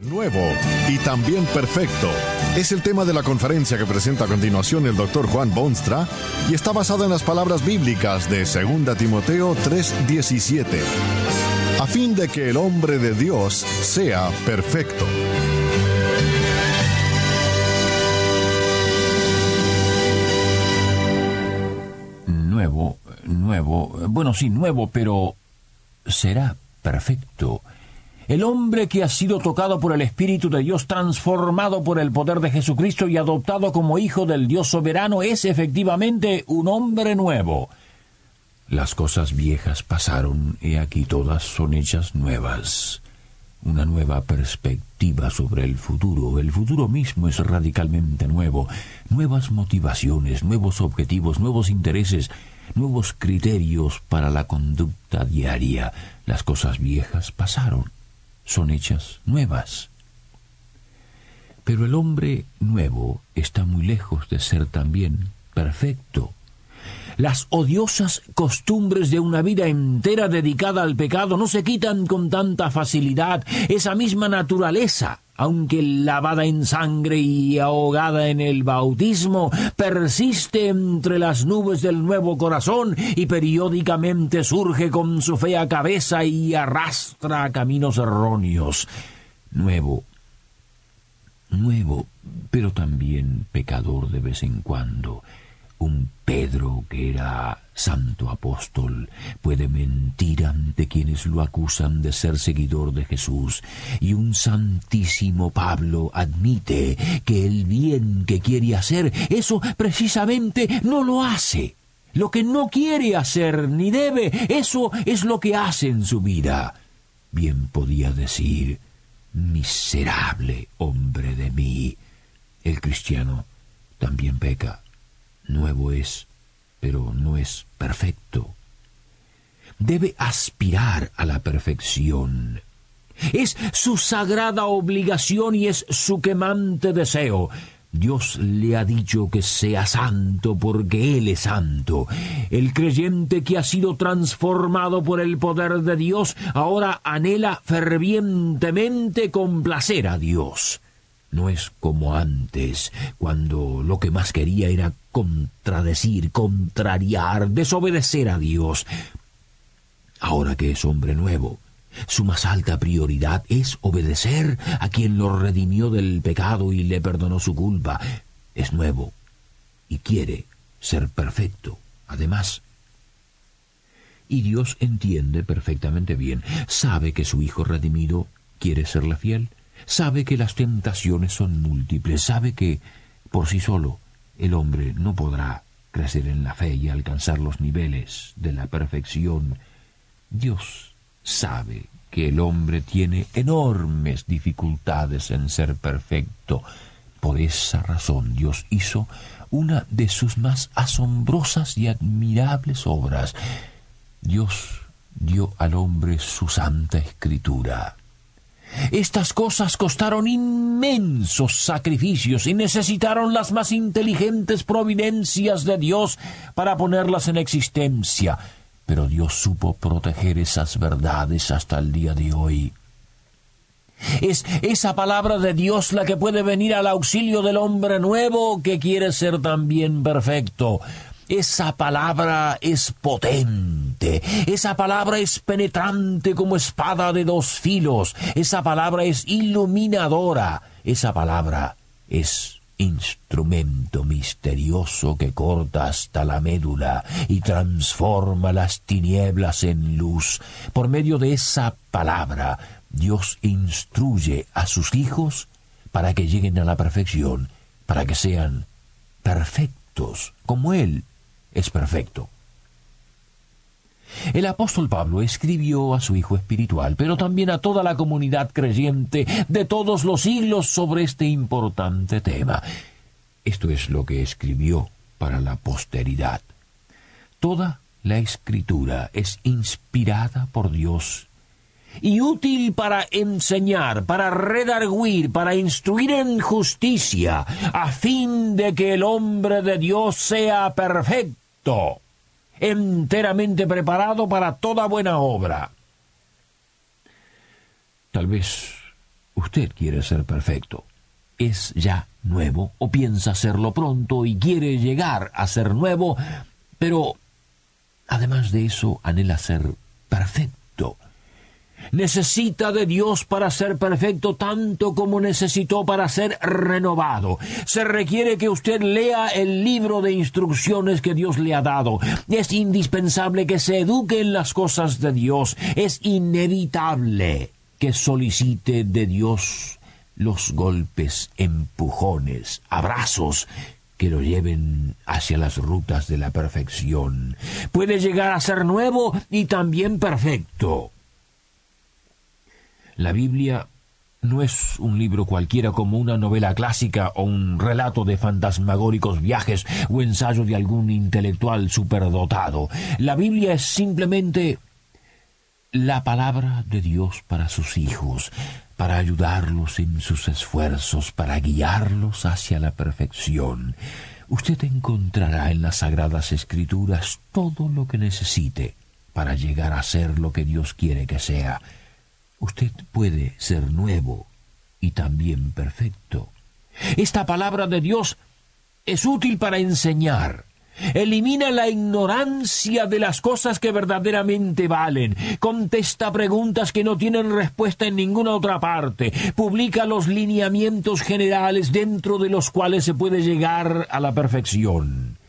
nuevo y también perfecto. Es el tema de la conferencia que presenta a continuación el doctor Juan Bonstra y está basado en las palabras bíblicas de 2 Timoteo 3:17, a fin de que el hombre de Dios sea perfecto. Nuevo, nuevo, bueno sí, nuevo, pero será perfecto el hombre que ha sido tocado por el Espíritu de Dios, transformado por el poder de Jesucristo y adoptado como hijo del Dios soberano, es efectivamente un hombre nuevo. Las cosas viejas pasaron y aquí todas son hechas nuevas. Una nueva perspectiva sobre el futuro. El futuro mismo es radicalmente nuevo. Nuevas motivaciones, nuevos objetivos, nuevos intereses, nuevos criterios para la conducta diaria. Las cosas viejas pasaron son hechas nuevas. Pero el hombre nuevo está muy lejos de ser también perfecto. Las odiosas costumbres de una vida entera dedicada al pecado no se quitan con tanta facilidad. Esa misma naturaleza aunque lavada en sangre y ahogada en el bautismo, persiste entre las nubes del nuevo corazón y periódicamente surge con su fea cabeza y arrastra caminos erróneos. Nuevo, nuevo, pero también pecador de vez en cuando, un Pedro que era santo apóstol puede mentir ante quienes lo acusan de ser seguidor de Jesús, y un santísimo Pablo admite que el bien que quiere hacer, eso precisamente no lo hace. Lo que no quiere hacer ni debe, eso es lo que hace en su vida. Bien podía decir, miserable hombre de mí. El cristiano también peca nuevo es, pero no es perfecto. Debe aspirar a la perfección. Es su sagrada obligación y es su quemante deseo. Dios le ha dicho que sea santo porque Él es santo. El creyente que ha sido transformado por el poder de Dios ahora anhela fervientemente complacer a Dios. No es como antes, cuando lo que más quería era contradecir, contrariar, desobedecer a Dios. Ahora que es hombre nuevo, su más alta prioridad es obedecer a quien lo redimió del pecado y le perdonó su culpa. Es nuevo y quiere ser perfecto, además. Y Dios entiende perfectamente bien, sabe que su Hijo redimido quiere serle fiel, sabe que las tentaciones son múltiples, sabe que, por sí solo, el hombre no podrá crecer en la fe y alcanzar los niveles de la perfección. Dios sabe que el hombre tiene enormes dificultades en ser perfecto. Por esa razón Dios hizo una de sus más asombrosas y admirables obras. Dios dio al hombre su santa escritura. Estas cosas costaron inmensos sacrificios y necesitaron las más inteligentes providencias de Dios para ponerlas en existencia. Pero Dios supo proteger esas verdades hasta el día de hoy. Es esa palabra de Dios la que puede venir al auxilio del hombre nuevo que quiere ser también perfecto. Esa palabra es potente, esa palabra es penetrante como espada de dos filos, esa palabra es iluminadora, esa palabra es instrumento misterioso que corta hasta la médula y transforma las tinieblas en luz. Por medio de esa palabra, Dios instruye a sus hijos para que lleguen a la perfección, para que sean perfectos como Él es perfecto. El apóstol Pablo escribió a su hijo espiritual, pero también a toda la comunidad creyente de todos los siglos sobre este importante tema. Esto es lo que escribió para la posteridad. Toda la escritura es inspirada por Dios y útil para enseñar, para redarguir, para instruir en justicia, a fin de que el hombre de Dios sea perfecto enteramente preparado para toda buena obra. Tal vez usted quiere ser perfecto. Es ya nuevo o piensa serlo pronto y quiere llegar a ser nuevo, pero además de eso anhela ser perfecto necesita de Dios para ser perfecto tanto como necesitó para ser renovado. Se requiere que usted lea el libro de instrucciones que Dios le ha dado. Es indispensable que se eduque en las cosas de Dios. Es inevitable que solicite de Dios los golpes, empujones, abrazos que lo lleven hacia las rutas de la perfección. Puede llegar a ser nuevo y también perfecto. La Biblia no es un libro cualquiera como una novela clásica o un relato de fantasmagóricos viajes o ensayo de algún intelectual superdotado. La Biblia es simplemente la palabra de Dios para sus hijos, para ayudarlos en sus esfuerzos, para guiarlos hacia la perfección. Usted encontrará en las sagradas escrituras todo lo que necesite para llegar a ser lo que Dios quiere que sea usted puede ser nuevo y también perfecto. Esta palabra de Dios es útil para enseñar. Elimina la ignorancia de las cosas que verdaderamente valen. Contesta preguntas que no tienen respuesta en ninguna otra parte. Publica los lineamientos generales dentro de los cuales se puede llegar a la perfección.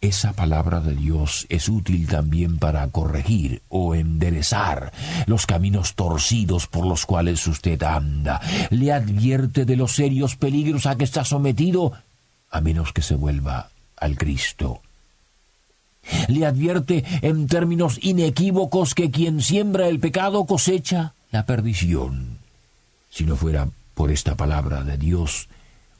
Esa palabra de Dios es útil también para corregir o enderezar los caminos torcidos por los cuales usted anda. Le advierte de los serios peligros a que está sometido, a menos que se vuelva al Cristo. Le advierte en términos inequívocos que quien siembra el pecado cosecha la perdición. Si no fuera por esta palabra de Dios,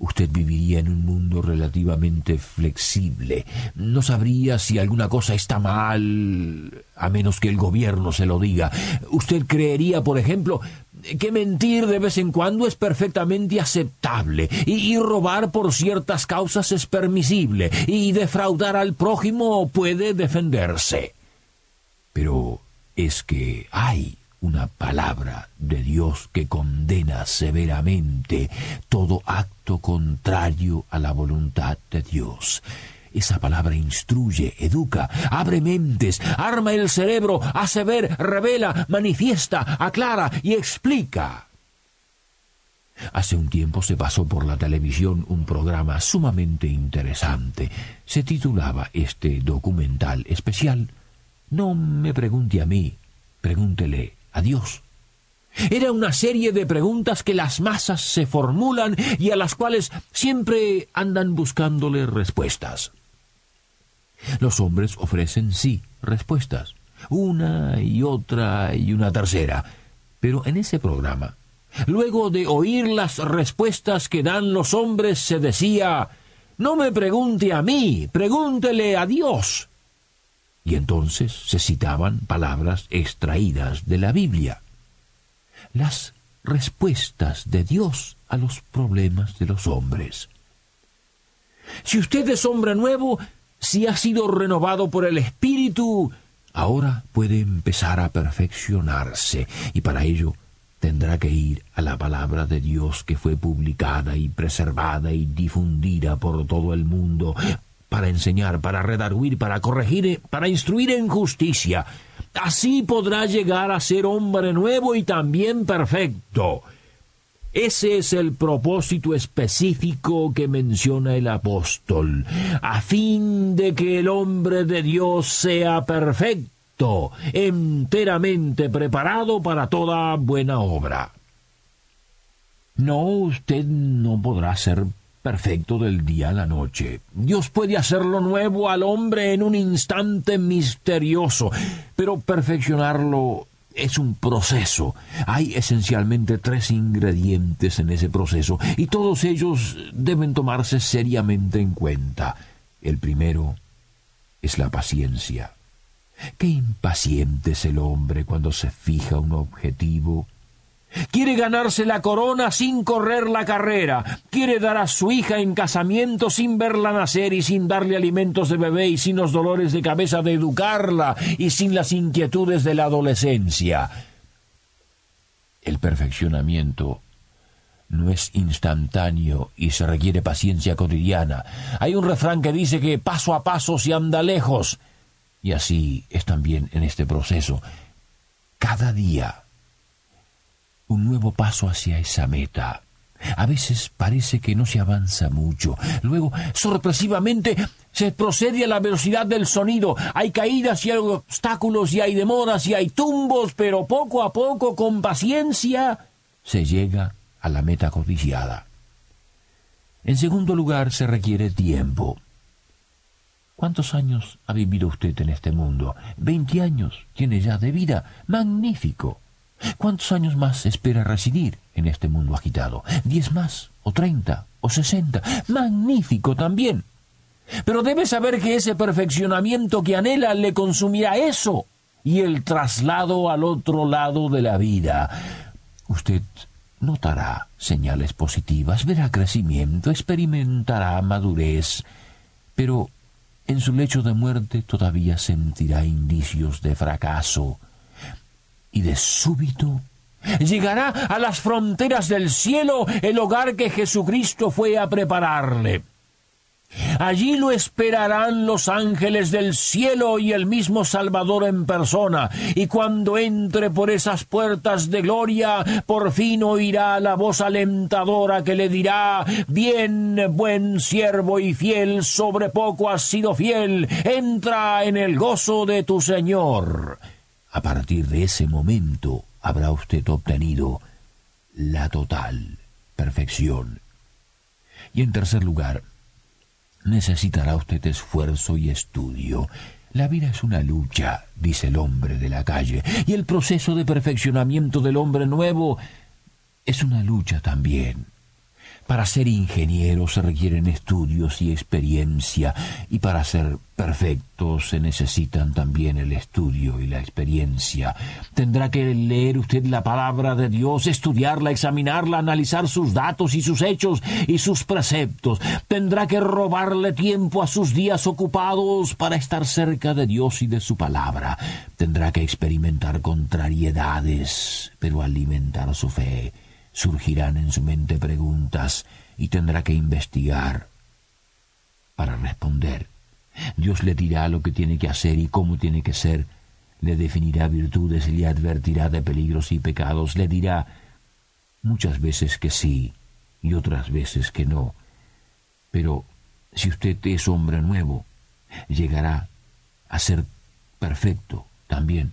Usted viviría en un mundo relativamente flexible. No sabría si alguna cosa está mal, a menos que el gobierno se lo diga. Usted creería, por ejemplo, que mentir de vez en cuando es perfectamente aceptable, y, robar por ciertas causas es permisible, y defraudar al prójimo puede defenderse. Pero es que hay una palabra de Dios que condena severamente todo acto contrario a la voluntad de Dios. Esa palabra instruye, educa, abre mentes, arma el cerebro, hace ver, revela, manifiesta, aclara y explica. Hace un tiempo se pasó por la televisión un programa sumamente interesante. Se titulaba este documental especial No me pregunte a mí, pregúntele a Dios. Era una serie de preguntas que las masas se formulan y a las cuales siempre andan buscándole respuestas. Los hombres ofrecen sí respuestas, una y otra y una tercera, pero en ese programa, luego de oír las respuestas que dan los hombres, se decía No me pregunte a mí, pregúntele a Dios y entonces se citaban palabras extraídas de la Biblia. Las respuestas de Dios a los problemas de los hombres. Si usted es hombre nuevo, si ha sido renovado por el Espíritu, ahora puede empezar a perfeccionarse y para ello tendrá que ir a la palabra de Dios que fue publicada y preservada y difundida por todo el mundo para enseñar, para redarguir, para corregir, para instruir en justicia. Así podrá llegar a ser hombre nuevo y también perfecto. Ese es el propósito específico que menciona el apóstol, a fin de que el hombre de Dios sea perfecto, enteramente preparado para toda buena obra. No, usted no podrá ser perfecto del día a la noche. Dios puede hacerlo nuevo al hombre en un instante misterioso, pero perfeccionarlo es un proceso. Hay esencialmente tres ingredientes en ese proceso y todos ellos deben tomarse seriamente en cuenta. El primero es la paciencia. Qué impaciente es el hombre cuando se fija un objetivo. Quiere ganarse la corona sin correr la carrera. Quiere dar a su hija en casamiento sin verla nacer y sin darle alimentos de bebé y sin los dolores de cabeza de educarla y sin las inquietudes de la adolescencia. El perfeccionamiento no es instantáneo y se requiere paciencia cotidiana. Hay un refrán que dice que paso a paso se anda lejos. Y así es también en este proceso. Cada día un nuevo paso hacia esa meta. A veces parece que no se avanza mucho. Luego, sorpresivamente, se procede a la velocidad del sonido. Hay caídas y hay obstáculos y hay demoras y hay tumbos, pero poco a poco, con paciencia, se llega a la meta codiciada. En segundo lugar, se requiere tiempo. ¿Cuántos años ha vivido usted en este mundo? Veinte años tiene ya de vida. Magnífico. ¿Cuántos años más espera residir en este mundo agitado? ¿Diez más? ¿O treinta? ¿O sesenta? Magnífico también. Pero debe saber que ese perfeccionamiento que anhela le consumirá eso y el traslado al otro lado de la vida. Usted notará señales positivas, verá crecimiento, experimentará madurez, pero en su lecho de muerte todavía sentirá indicios de fracaso. Y de súbito llegará a las fronteras del cielo el hogar que Jesucristo fue a prepararle. Allí lo esperarán los ángeles del cielo y el mismo Salvador en persona, y cuando entre por esas puertas de gloria, por fin oirá la voz alentadora que le dirá Bien, buen siervo y fiel, sobre poco has sido fiel, entra en el gozo de tu Señor. A partir de ese momento habrá usted obtenido la total perfección. Y en tercer lugar, necesitará usted esfuerzo y estudio. La vida es una lucha, dice el hombre de la calle, y el proceso de perfeccionamiento del hombre nuevo es una lucha también. Para ser ingeniero se requieren estudios y experiencia, y para ser perfecto se necesitan también el estudio y la experiencia. Tendrá que leer usted la palabra de Dios, estudiarla, examinarla, analizar sus datos y sus hechos y sus preceptos. Tendrá que robarle tiempo a sus días ocupados para estar cerca de Dios y de su palabra. Tendrá que experimentar contrariedades, pero alimentar su fe surgirán en su mente preguntas y tendrá que investigar para responder. Dios le dirá lo que tiene que hacer y cómo tiene que ser, le definirá virtudes y le advertirá de peligros y pecados, le dirá muchas veces que sí y otras veces que no. Pero si usted es hombre nuevo, llegará a ser perfecto también.